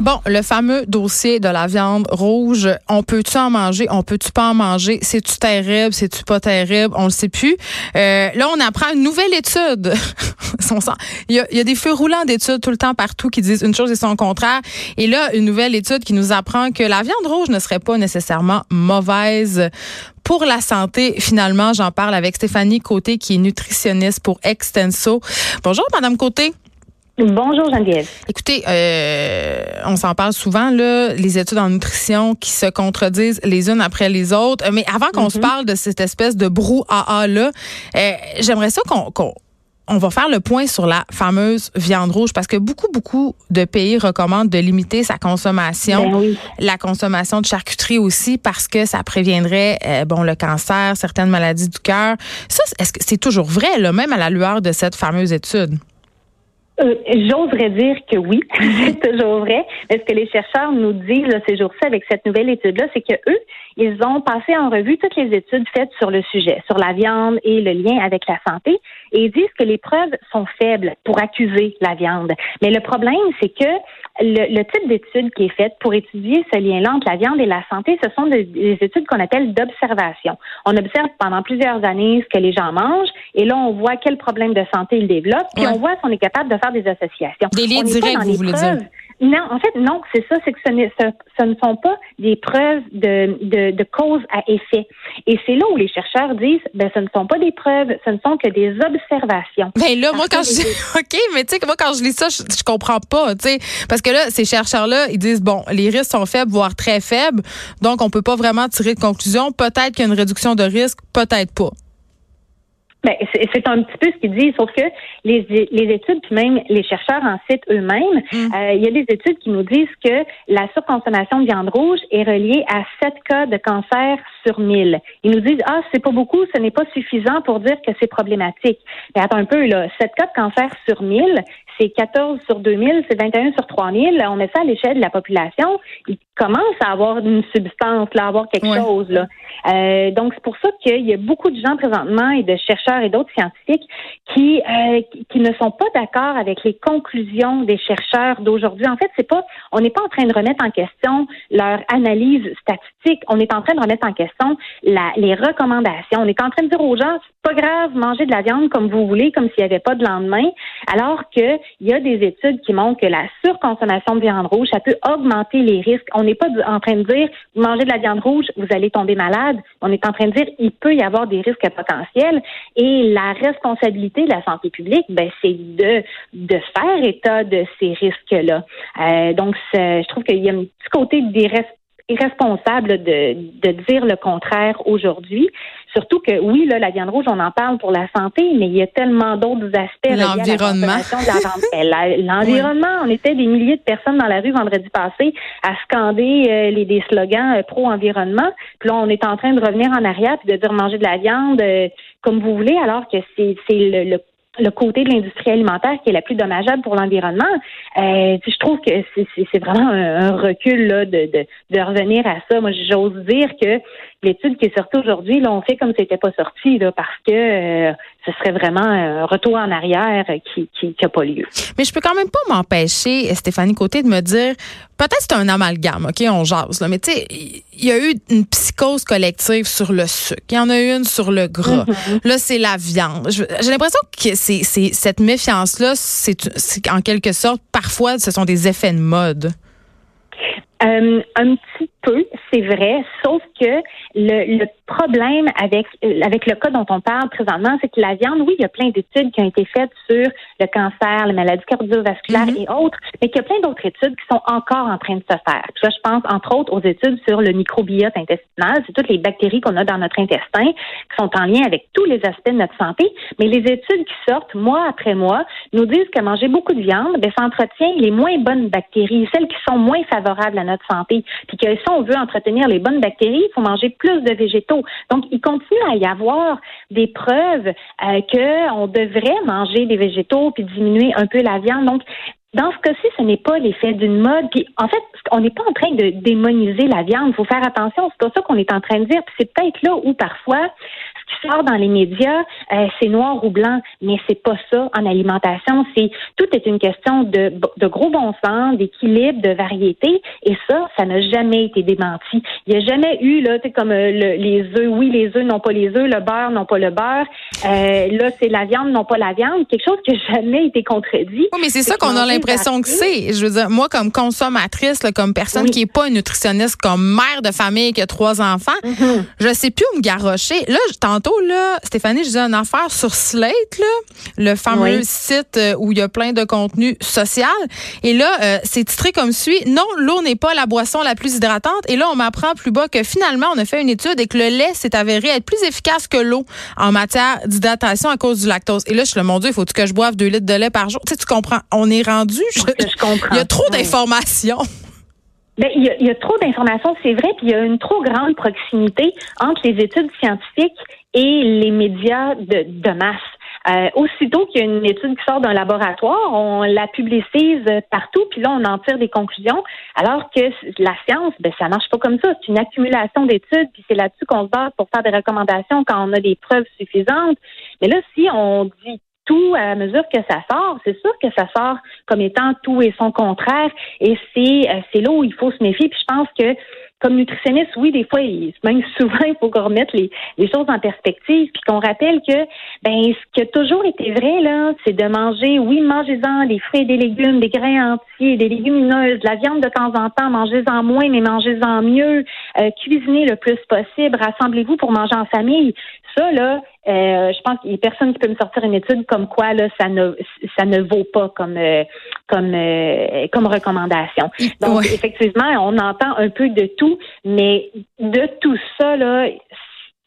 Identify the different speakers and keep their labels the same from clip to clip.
Speaker 1: Bon, le fameux dossier de la viande rouge, on peut-tu en manger, on peut-tu pas en manger, c'est-tu terrible, c'est-tu pas terrible, on le sait plus. Euh, là, on apprend une nouvelle étude. il, y a, des feux roulants d'études tout le temps partout qui disent une chose et son contraire. Et là, une nouvelle étude qui nous apprend que la viande rouge ne serait pas nécessairement mauvaise pour la santé. Finalement, j'en parle avec Stéphanie Côté, qui est nutritionniste pour Extenso. Bonjour, Madame Côté.
Speaker 2: Bonjour Geneviève.
Speaker 1: Écoutez, euh, on s'en parle souvent là, les études en nutrition qui se contredisent les unes après les autres. Mais avant qu'on se mhm. parle de cette espèce de brouhaha là, euh, j'aimerais ça qu'on on va faire le point sur la fameuse viande rouge parce que beaucoup, beaucoup de pays recommandent de limiter sa consommation,
Speaker 2: ben
Speaker 1: la consommation de charcuterie aussi parce que ça préviendrait euh, bon le cancer, certaines maladies du cœur. Ça, est-ce que c'est toujours vrai, là, même à la lueur de cette fameuse étude?
Speaker 2: Euh, j'oserais dire que oui, c'est toujours vrai. Mais ce que les chercheurs nous disent là, ces jours-ci avec cette nouvelle étude-là, c'est que eux, ils ont passé en revue toutes les études faites sur le sujet, sur la viande et le lien avec la santé, et ils disent que les preuves sont faibles pour accuser la viande. Mais le problème, c'est que le, type d'étude qui est faite pour étudier ce lien-là entre la viande et la santé, ce sont des, études qu'on appelle d'observation. On observe pendant plusieurs années ce que les gens mangent et là, on voit quel problème de santé ils développent, puis on voit si on est capable de faire des associations.
Speaker 1: Des liens directs, vous voulez dire?
Speaker 2: Non, en fait, non, c'est ça, c'est que ce, ne sont pas des preuves de, de, de cause à effet. Et c'est là où les chercheurs disent, ben, ce ne sont pas des preuves, ce ne sont que des observations.
Speaker 1: Ben là, moi, quand je dis, OK, mais tu sais, moi, quand je lis ça, je, je comprends pas, tu sais, parce que là, ces chercheurs-là, ils disent, bon, les risques sont faibles, voire très faibles, donc on peut pas vraiment tirer de conclusion. Peut-être qu'il y a une réduction de risque, peut-être pas.
Speaker 2: Ben, c'est un petit peu ce qu'ils disent, sauf que les, les études, puis même les chercheurs en citent eux-mêmes, mm. euh, il y a des études qui nous disent que la surconsommation de viande rouge est reliée à 7 cas de cancer sur 1000. Ils nous disent, ah, c'est pas beaucoup, ce n'est pas suffisant pour dire que c'est problématique. Mais attends un peu, là, 7 cas de cancer sur 1000, c'est 14 sur 2000, c'est 21 sur 3000. On met ça à l'échelle de la population. Ils commencent à avoir une substance, là, à avoir quelque chose. Là. Euh, donc, c'est pour ça qu'il y a beaucoup de gens présentement et de chercheurs et d'autres scientifiques qui, euh, qui ne sont pas d'accord avec les conclusions des chercheurs d'aujourd'hui. En fait, c'est pas, on n'est pas en train de remettre en question leur analyse statistique. On est en train de remettre en question la, les recommandations. On est en train de dire aux gens, c'est pas grave, manger de la viande comme vous voulez, comme s'il n'y avait pas de lendemain, alors qu'il y a des études qui montrent que la surconsommation de viande rouge, ça peut augmenter les risques. On n'est pas en train de dire, mangez de la viande rouge, vous allez tomber malade. On est en train de dire, il peut y avoir des risques potentiels. Et la responsabilité de la santé publique, ben, c'est de, de faire état de ces risques-là. Euh, donc, je trouve qu'il y a un petit côté irresponsable de, de dire le contraire aujourd'hui. Surtout que oui, là, la viande rouge, on en parle pour la santé, mais il y a tellement d'autres aspects.
Speaker 1: L'environnement.
Speaker 2: L'environnement. On était des milliers de personnes dans la rue vendredi passé à scander euh, les des slogans euh, pro-environnement. Puis là, on est en train de revenir en arrière puis de dire manger de la viande euh, comme vous voulez, alors que c'est le, le le côté de l'industrie alimentaire qui est la plus dommageable pour l'environnement. Euh, je trouve que c'est vraiment un, recul là, de, de, de, revenir à ça. Moi, j'ose dire que l'étude qui est sortie aujourd'hui, là, on fait comme si c'était pas sorti, là, parce que euh, ce serait vraiment un retour en arrière qui n'a qui, pas lieu.
Speaker 1: Mais je peux quand même pas m'empêcher, Stéphanie Côté, de me dire, peut-être c'est un amalgame, OK, on jase, là, mais tu sais, il y a eu une psychose collective sur le sucre. Il y en a eu une sur le gras. Mm-hmm. Là, c'est la viande. J'ai l'impression que c'est cette méfiance-là, c'est en quelque sorte, parfois, ce sont des effets de mode.
Speaker 2: Euh, un petit peu, c'est vrai, sauf que le, le problème avec avec le cas dont on parle présentement, c'est que la viande, oui, il y a plein d'études qui ont été faites sur le cancer, les maladies cardiovasculaires mm-hmm. et autres, mais qu'il y a plein d'autres études qui sont encore en train de se faire. Puis je pense entre autres aux études sur le microbiote intestinal, c'est toutes les bactéries qu'on a dans notre intestin qui sont en lien avec tous les aspects de notre santé. Mais les études qui sortent mois après mois nous disent que manger beaucoup de viande, ben, ça entretient les moins bonnes bactéries, celles qui sont moins favorables à notre santé. Puis que si on veut entretenir les bonnes bactéries, il faut manger plus de végétaux. Donc, il continue à y avoir des preuves euh, qu'on devrait manger des végétaux puis diminuer un peu la viande. Donc, dans ce cas-ci, ce n'est pas l'effet d'une mode. Puis, en fait, on n'est pas en train de démoniser la viande. Il faut faire attention. C'est pas ça qu'on est en train de dire. Puis c'est peut-être là où parfois, qui sort dans les médias, euh, c'est noir ou blanc, mais c'est pas ça en alimentation. C'est tout est une question de, de gros bon sens, d'équilibre, de variété, et ça, ça n'a jamais été démenti. Il n'y a jamais eu là, comme euh, les œufs, oui, les œufs n'ont pas les œufs, le beurre non pas le beurre, euh, là c'est la viande non pas la viande, quelque chose qui n'a jamais été contredit.
Speaker 1: Oui, mais c'est ça qu'on a l'impression que c'est. Je veux dire, moi comme consommatrice, comme personne qui est pas une nutritionniste, comme mère de famille qui a trois enfants, mm-hmm. je sais plus où me garrocher. Là, tantôt là, Stéphanie, je disais une affaire sur Slate là, le fameux site euh, où il y a plein de contenu social. Et là, euh, c'est titré comme suit Non, l'eau n'est pas la boisson la plus hydratante. Et là, on m'apprend plus bas que finalement, on a fait une étude et que le lait s'est avéré être plus efficace que l'eau en matière d'hydratation à cause du lactose. Et là, je suis le mon Dieu, il faut que je boive deux litres de lait par jour? Tu sais, tu comprends. On est rendu.
Speaker 2: Je, comprends.
Speaker 1: Il y a trop d'informations.
Speaker 2: Ben, il, y a, il y a trop d'informations, c'est vrai, puis il y a une trop grande proximité entre les études scientifiques et les médias de, de masse. Euh, aussitôt qu'il y a une étude qui sort d'un laboratoire, on la publicise partout, puis là, on en tire des conclusions, alors que la science, ben, ça marche pas comme ça. C'est une accumulation d'études, puis c'est là-dessus qu'on se base pour faire des recommandations quand on a des preuves suffisantes. Mais là, si on dit tout à mesure que ça sort, c'est sûr que ça sort comme étant tout et son contraire, et c'est euh, c'est là où il faut se méfier. Puis je pense que comme nutritionniste, oui, des fois, même souvent, il faut qu'on remette les, choses en perspective, puis qu'on rappelle que, ben, ce qui a toujours été vrai, là, c'est de manger, oui, mangez-en des fruits des légumes, des grains entiers, des légumineuses, de la viande de temps en temps, mangez-en moins, mais mangez-en mieux, euh, cuisinez le plus possible, rassemblez-vous pour manger en famille. Ça, là, euh, je pense qu'il y a personne qui peut me sortir une étude comme quoi là, ça ne ça ne vaut pas comme euh, comme euh, comme recommandation. Donc effectivement, on entend un peu de tout, mais de tout ça là,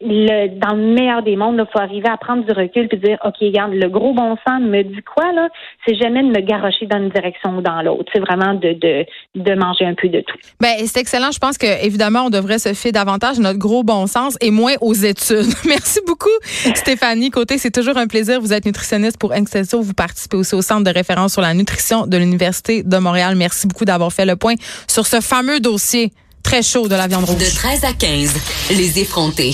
Speaker 2: le, dans le meilleur des mondes, il faut arriver à prendre du recul et dire, OK, regarde, le gros bon sens me dit quoi, là? C'est jamais de me garrocher dans une direction ou dans l'autre. C'est vraiment de, de, de manger un peu de tout.
Speaker 1: Ben, c'est excellent. Je pense que, évidemment, on devrait se fier davantage à notre gros bon sens et moins aux études. Merci beaucoup, Stéphanie Côté. C'est toujours un plaisir. Vous êtes nutritionniste pour Excelsior. Vous participez aussi au Centre de référence sur la nutrition de l'Université de Montréal. Merci beaucoup d'avoir fait le point sur ce fameux dossier très chaud de la viande rouge.
Speaker 3: De 13 à 15, les effrontés.